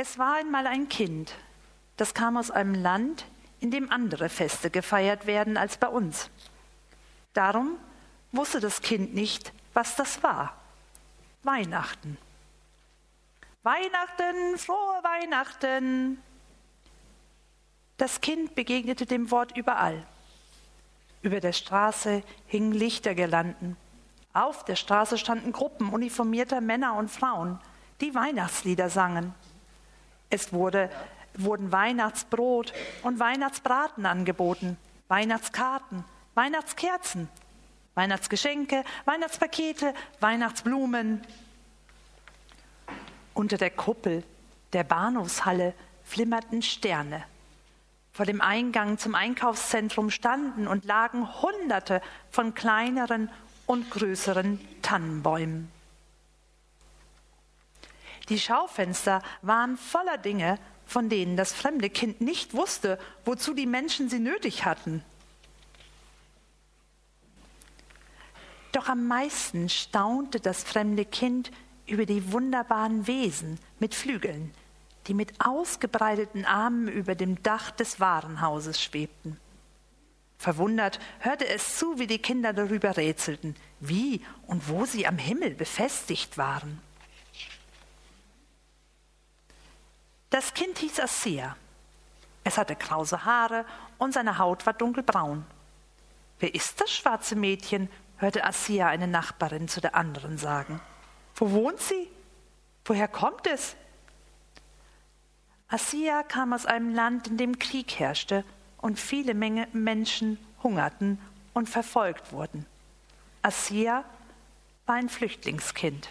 Es war einmal ein Kind, das kam aus einem Land, in dem andere Feste gefeiert werden als bei uns. Darum wusste das Kind nicht, was das war. Weihnachten. Weihnachten, frohe Weihnachten. Das Kind begegnete dem Wort überall. Über der Straße hingen Lichtergirlanden. Auf der Straße standen Gruppen uniformierter Männer und Frauen, die Weihnachtslieder sangen. Es wurde, wurden Weihnachtsbrot und Weihnachtsbraten angeboten, Weihnachtskarten, Weihnachtskerzen, Weihnachtsgeschenke, Weihnachtspakete, Weihnachtsblumen. Unter der Kuppel der Bahnhofshalle flimmerten Sterne. Vor dem Eingang zum Einkaufszentrum standen und lagen Hunderte von kleineren und größeren Tannenbäumen. Die Schaufenster waren voller Dinge, von denen das fremde Kind nicht wusste, wozu die Menschen sie nötig hatten. Doch am meisten staunte das fremde Kind über die wunderbaren Wesen mit Flügeln, die mit ausgebreiteten Armen über dem Dach des Warenhauses schwebten. Verwundert hörte es zu, wie die Kinder darüber rätselten, wie und wo sie am Himmel befestigt waren. Das Kind hieß Assia. Es hatte krause Haare und seine Haut war dunkelbraun. Wer ist das schwarze Mädchen? hörte Assia eine Nachbarin zu der anderen sagen. Wo wohnt sie? Woher kommt es? Assia kam aus einem Land, in dem Krieg herrschte und viele Menge Menschen hungerten und verfolgt wurden. Assia war ein Flüchtlingskind.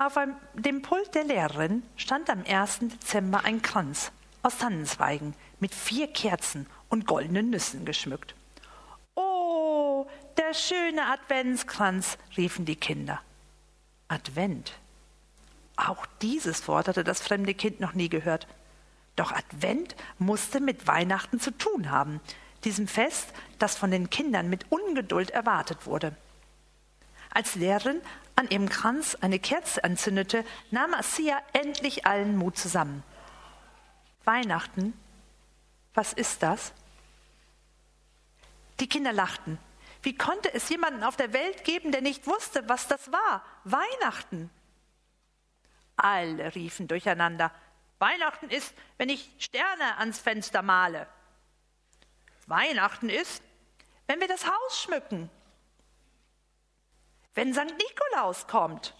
Auf dem Pult der Lehrerin stand am 1. Dezember ein Kranz aus Tannenzweigen mit vier Kerzen und goldenen Nüssen geschmückt. Oh, der schöne Adventskranz, riefen die Kinder. Advent. Auch dieses Wort hatte das fremde Kind noch nie gehört. Doch Advent musste mit Weihnachten zu tun haben, diesem Fest, das von den Kindern mit Ungeduld erwartet wurde. Als Lehrerin an ihrem Kranz eine Kerze anzündete, nahm Assia endlich allen Mut zusammen. Weihnachten, was ist das? Die Kinder lachten. Wie konnte es jemanden auf der Welt geben, der nicht wusste, was das war? Weihnachten. Alle riefen durcheinander. Weihnachten ist, wenn ich Sterne ans Fenster male. Weihnachten ist, wenn wir das Haus schmücken. Wenn St. Nikolaus kommt.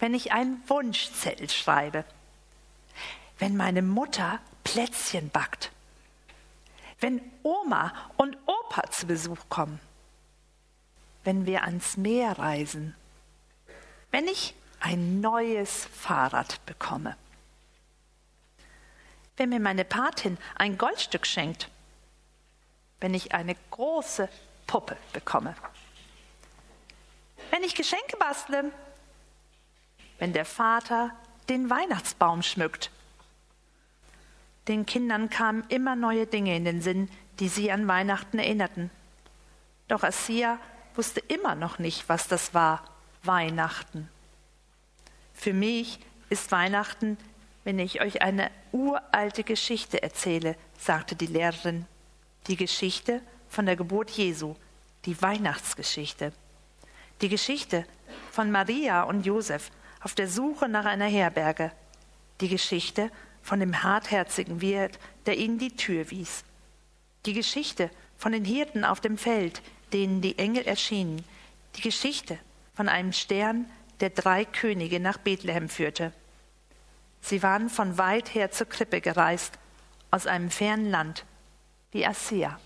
Wenn ich einen Wunschzettel schreibe. Wenn meine Mutter Plätzchen backt wenn Oma und Opa zu Besuch kommen, wenn wir ans Meer reisen, wenn ich ein neues Fahrrad bekomme, wenn mir meine Patin ein Goldstück schenkt, wenn ich eine große Puppe bekomme, wenn ich Geschenke bastle, wenn der Vater den Weihnachtsbaum schmückt den Kindern kamen immer neue Dinge in den Sinn, die sie an Weihnachten erinnerten. Doch Assia wusste immer noch nicht, was das war, Weihnachten. Für mich ist Weihnachten, wenn ich euch eine uralte Geschichte erzähle, sagte die Lehrerin. Die Geschichte von der Geburt Jesu, die Weihnachtsgeschichte. Die Geschichte von Maria und Josef auf der Suche nach einer Herberge. Die Geschichte von dem hartherzigen Wirt, der ihnen die Tür wies. Die Geschichte von den Hirten auf dem Feld, denen die Engel erschienen. Die Geschichte von einem Stern, der drei Könige nach Bethlehem führte. Sie waren von weit her zur Krippe gereist, aus einem fernen Land, wie Assia.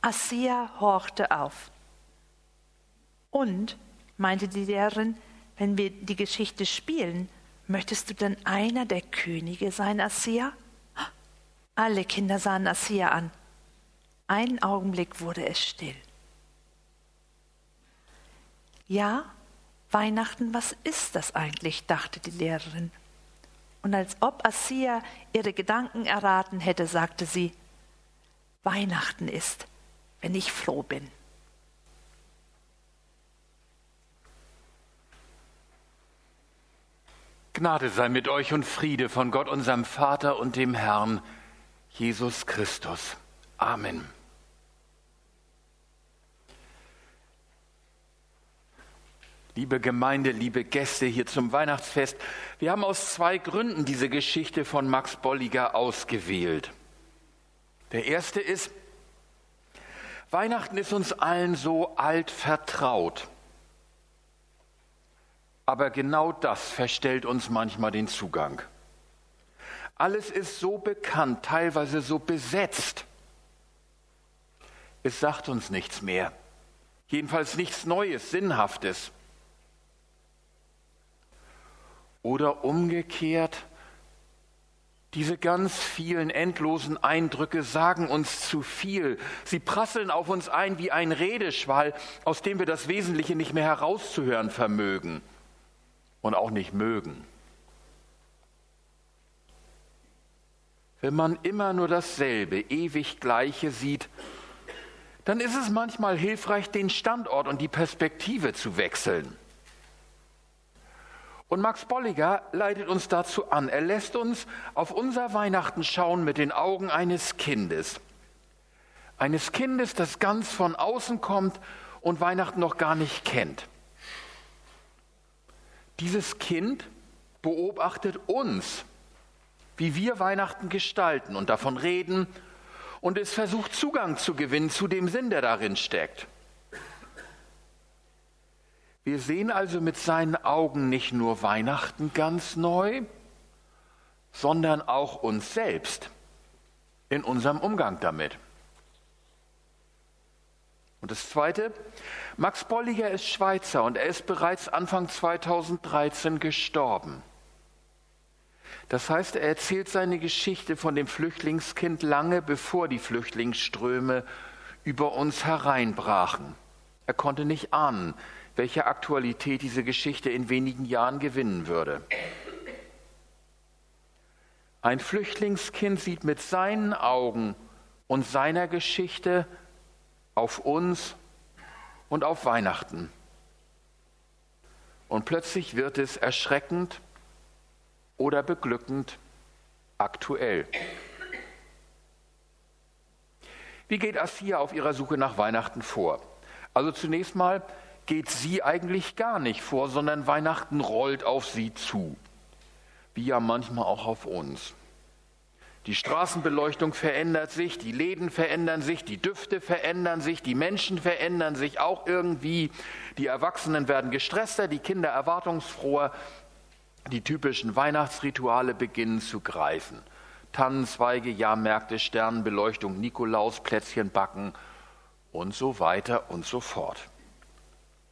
Assia horchte auf. Und, meinte die Lehrerin, wenn wir die Geschichte spielen, Möchtest du denn einer der Könige sein, Assia? Alle Kinder sahen Assia an. Einen Augenblick wurde es still. Ja, Weihnachten, was ist das eigentlich? dachte die Lehrerin. Und als ob Assia ihre Gedanken erraten hätte, sagte sie, Weihnachten ist, wenn ich froh bin. Gnade sei mit euch und Friede von Gott, unserem Vater und dem Herrn Jesus Christus. Amen. Liebe Gemeinde, liebe Gäste hier zum Weihnachtsfest, wir haben aus zwei Gründen diese Geschichte von Max Bolliger ausgewählt. Der erste ist, Weihnachten ist uns allen so alt vertraut. Aber genau das verstellt uns manchmal den Zugang. Alles ist so bekannt, teilweise so besetzt. Es sagt uns nichts mehr. Jedenfalls nichts Neues, Sinnhaftes. Oder umgekehrt, diese ganz vielen endlosen Eindrücke sagen uns zu viel. Sie prasseln auf uns ein wie ein Redeschwall, aus dem wir das Wesentliche nicht mehr herauszuhören vermögen und auch nicht mögen. Wenn man immer nur dasselbe, ewig gleiche sieht, dann ist es manchmal hilfreich, den Standort und die Perspektive zu wechseln. Und Max Bolliger leitet uns dazu an. Er lässt uns auf unser Weihnachten schauen mit den Augen eines Kindes. Eines Kindes, das ganz von außen kommt und Weihnachten noch gar nicht kennt. Dieses Kind beobachtet uns, wie wir Weihnachten gestalten und davon reden und es versucht Zugang zu gewinnen zu dem Sinn, der darin steckt. Wir sehen also mit seinen Augen nicht nur Weihnachten ganz neu, sondern auch uns selbst in unserem Umgang damit. Und das Zweite, Max Bolliger ist Schweizer und er ist bereits Anfang 2013 gestorben. Das heißt, er erzählt seine Geschichte von dem Flüchtlingskind lange bevor die Flüchtlingsströme über uns hereinbrachen. Er konnte nicht ahnen, welche Aktualität diese Geschichte in wenigen Jahren gewinnen würde. Ein Flüchtlingskind sieht mit seinen Augen und seiner Geschichte auf uns und auf Weihnachten. Und plötzlich wird es erschreckend oder beglückend aktuell. Wie geht Assia auf ihrer Suche nach Weihnachten vor? Also zunächst mal geht sie eigentlich gar nicht vor, sondern Weihnachten rollt auf sie zu, wie ja manchmal auch auf uns. Die Straßenbeleuchtung verändert sich, die Läden verändern sich, die Düfte verändern sich, die Menschen verändern sich auch irgendwie. Die Erwachsenen werden gestresster, die Kinder erwartungsfroher. Die typischen Weihnachtsrituale beginnen zu greifen. Tannenzweige, Jahrmärkte, Sternenbeleuchtung, Nikolaus, Plätzchen backen und so weiter und so fort.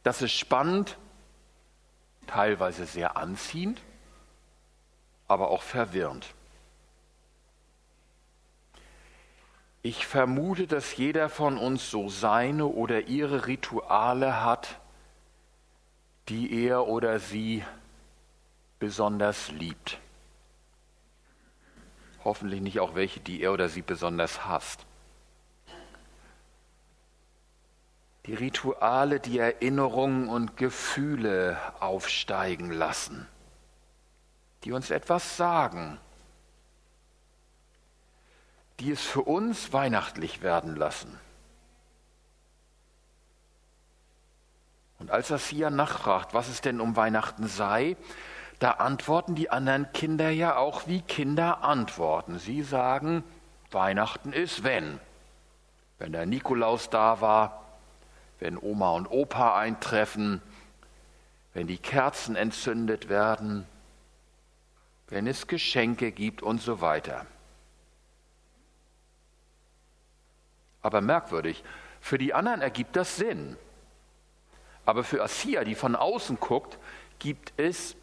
Das ist spannend, teilweise sehr anziehend, aber auch verwirrend. Ich vermute, dass jeder von uns so seine oder ihre Rituale hat, die er oder sie besonders liebt. Hoffentlich nicht auch welche, die er oder sie besonders hasst. Die Rituale, die Erinnerungen und Gefühle aufsteigen lassen, die uns etwas sagen, die es für uns weihnachtlich werden lassen. Und als Assia nachfragt, was es denn um Weihnachten sei, da antworten die anderen Kinder ja auch wie Kinder antworten. Sie sagen, Weihnachten ist wenn. Wenn der Nikolaus da war, wenn Oma und Opa eintreffen, wenn die Kerzen entzündet werden, wenn es Geschenke gibt und so weiter. Aber merkwürdig, für die anderen ergibt das Sinn. Aber für Assia, die von außen guckt, gibt es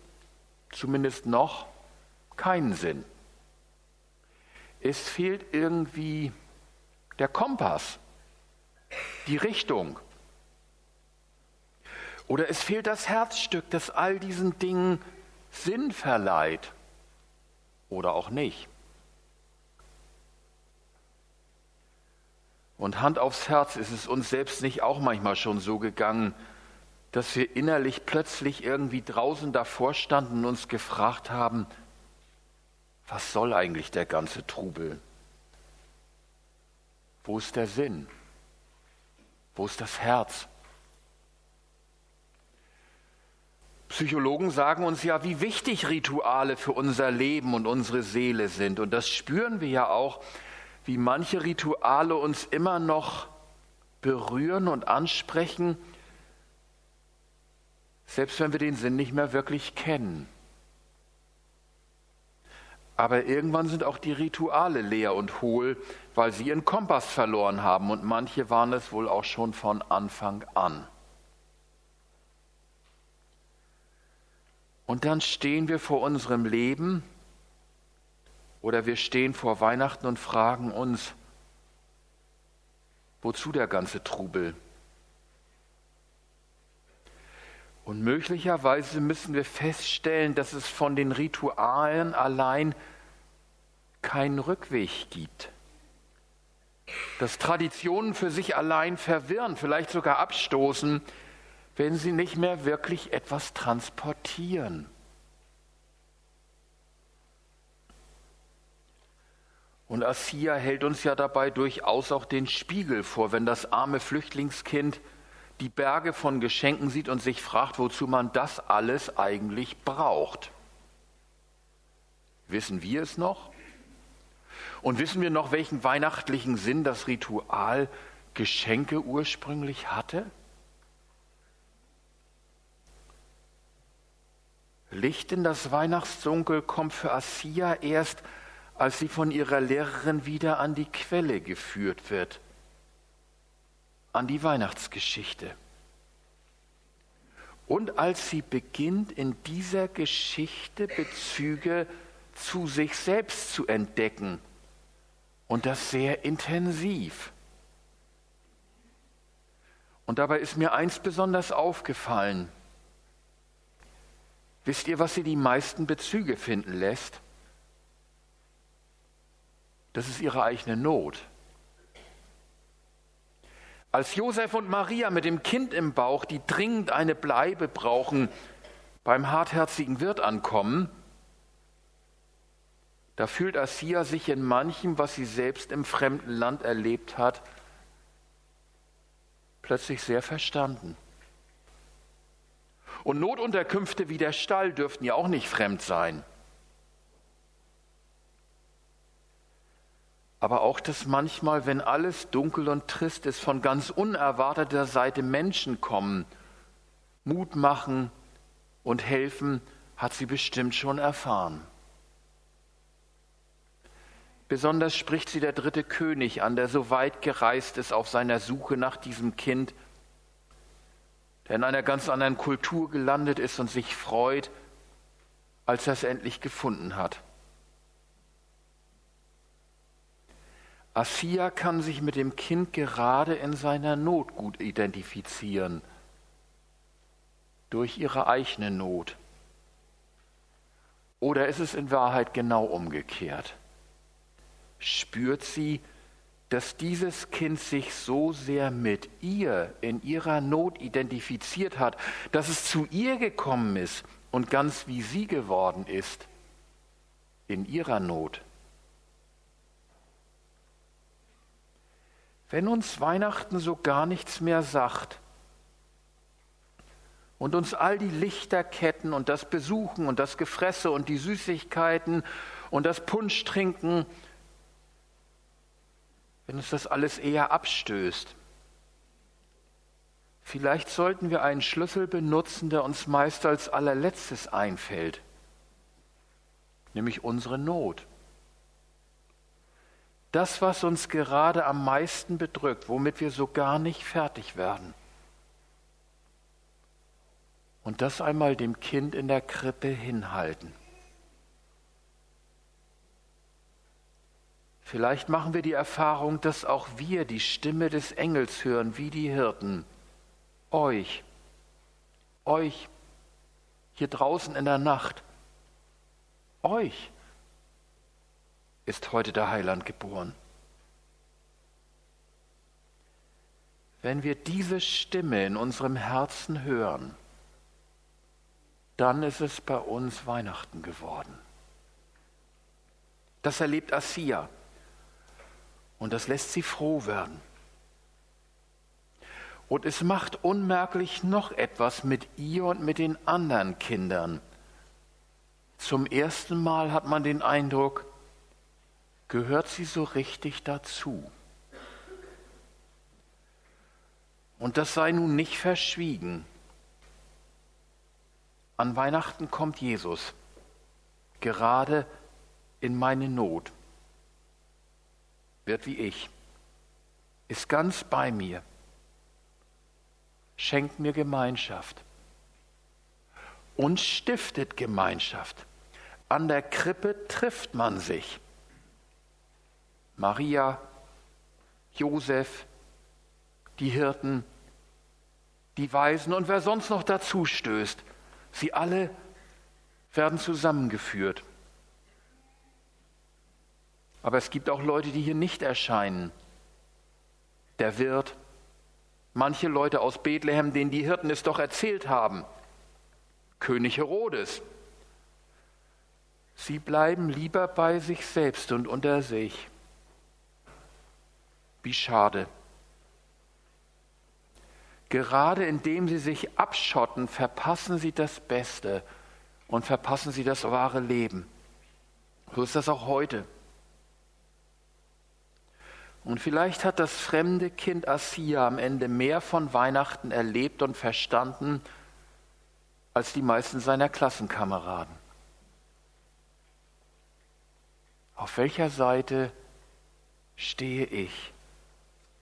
zumindest noch keinen Sinn. Es fehlt irgendwie der Kompass, die Richtung. Oder es fehlt das Herzstück, das all diesen Dingen Sinn verleiht. Oder auch nicht. Und Hand aufs Herz, ist es uns selbst nicht auch manchmal schon so gegangen, dass wir innerlich plötzlich irgendwie draußen davor standen und uns gefragt haben, was soll eigentlich der ganze Trubel? Wo ist der Sinn? Wo ist das Herz? Psychologen sagen uns ja, wie wichtig Rituale für unser Leben und unsere Seele sind. Und das spüren wir ja auch, wie manche Rituale uns immer noch berühren und ansprechen, selbst wenn wir den Sinn nicht mehr wirklich kennen. Aber irgendwann sind auch die Rituale leer und hohl, weil sie ihren Kompass verloren haben und manche waren es wohl auch schon von Anfang an. Und dann stehen wir vor unserem Leben oder wir stehen vor Weihnachten und fragen uns, wozu der ganze Trubel? Und möglicherweise müssen wir feststellen, dass es von den Ritualen allein keinen Rückweg gibt. Dass Traditionen für sich allein verwirren, vielleicht sogar abstoßen, wenn sie nicht mehr wirklich etwas transportieren. Und Assia hält uns ja dabei durchaus auch den Spiegel vor, wenn das arme Flüchtlingskind die Berge von Geschenken sieht und sich fragt, wozu man das alles eigentlich braucht. Wissen wir es noch? Und wissen wir noch, welchen weihnachtlichen Sinn das Ritual Geschenke ursprünglich hatte? Licht in das Weihnachtsdunkel kommt für Assia erst, als sie von ihrer Lehrerin wieder an die Quelle geführt wird an die Weihnachtsgeschichte. Und als sie beginnt, in dieser Geschichte Bezüge zu sich selbst zu entdecken, und das sehr intensiv. Und dabei ist mir eins besonders aufgefallen. Wisst ihr, was sie die meisten Bezüge finden lässt? Das ist ihre eigene Not. Als Josef und Maria mit dem Kind im Bauch, die dringend eine Bleibe brauchen, beim hartherzigen Wirt ankommen, da fühlt Assia sich in manchem, was sie selbst im fremden Land erlebt hat, plötzlich sehr verstanden. Und Notunterkünfte wie der Stall dürften ja auch nicht fremd sein. Aber auch, dass manchmal, wenn alles dunkel und trist ist, von ganz unerwarteter Seite Menschen kommen, Mut machen und helfen, hat sie bestimmt schon erfahren. Besonders spricht sie der dritte König an, der so weit gereist ist auf seiner Suche nach diesem Kind, der in einer ganz anderen Kultur gelandet ist und sich freut, als er es endlich gefunden hat. Assia kann sich mit dem Kind gerade in seiner Not gut identifizieren, durch ihre eigene Not. Oder ist es in Wahrheit genau umgekehrt? Spürt sie, dass dieses Kind sich so sehr mit ihr in ihrer Not identifiziert hat, dass es zu ihr gekommen ist und ganz wie sie geworden ist in ihrer Not? Wenn uns Weihnachten so gar nichts mehr sagt und uns all die Lichterketten und das Besuchen und das Gefresse und die Süßigkeiten und das Punschtrinken, wenn uns das alles eher abstößt. Vielleicht sollten wir einen Schlüssel benutzen, der uns meist als allerletztes einfällt, nämlich unsere Not das, was uns gerade am meisten bedrückt, womit wir so gar nicht fertig werden. Und das einmal dem Kind in der Krippe hinhalten. Vielleicht machen wir die Erfahrung, dass auch wir die Stimme des Engels hören, wie die Hirten. Euch, euch, hier draußen in der Nacht, euch ist heute der Heiland geboren. wenn wir diese Stimme in unserem Herzen hören, dann ist es bei uns Weihnachten geworden. Das erlebt Assia und das lässt sie froh werden. Und es macht unmerklich noch etwas mit ihr und mit den anderen Kindern. Zum ersten Mal hat man den Eindruck, gehört sie so richtig dazu. Und das sei nun nicht verschwiegen. An Weihnachten kommt Jesus, gerade in meine Not, wird wie ich, ist ganz bei mir, schenkt mir Gemeinschaft und stiftet Gemeinschaft. An der Krippe trifft man sich. Maria, Josef, die Hirten, die Weisen und wer sonst noch dazu stößt, sie alle werden zusammengeführt. Aber es gibt auch Leute, die hier nicht erscheinen. Der Wirt, manche Leute aus Bethlehem, denen die Hirten es doch erzählt haben. König Herodes. Sie bleiben lieber bei sich selbst und unter sich. Wie schade. Gerade indem sie sich abschotten, verpassen sie das Beste und verpassen sie das wahre Leben. So ist das auch heute. Und vielleicht hat das fremde Kind Assia am Ende mehr von Weihnachten erlebt und verstanden als die meisten seiner Klassenkameraden. Auf welcher Seite stehe ich?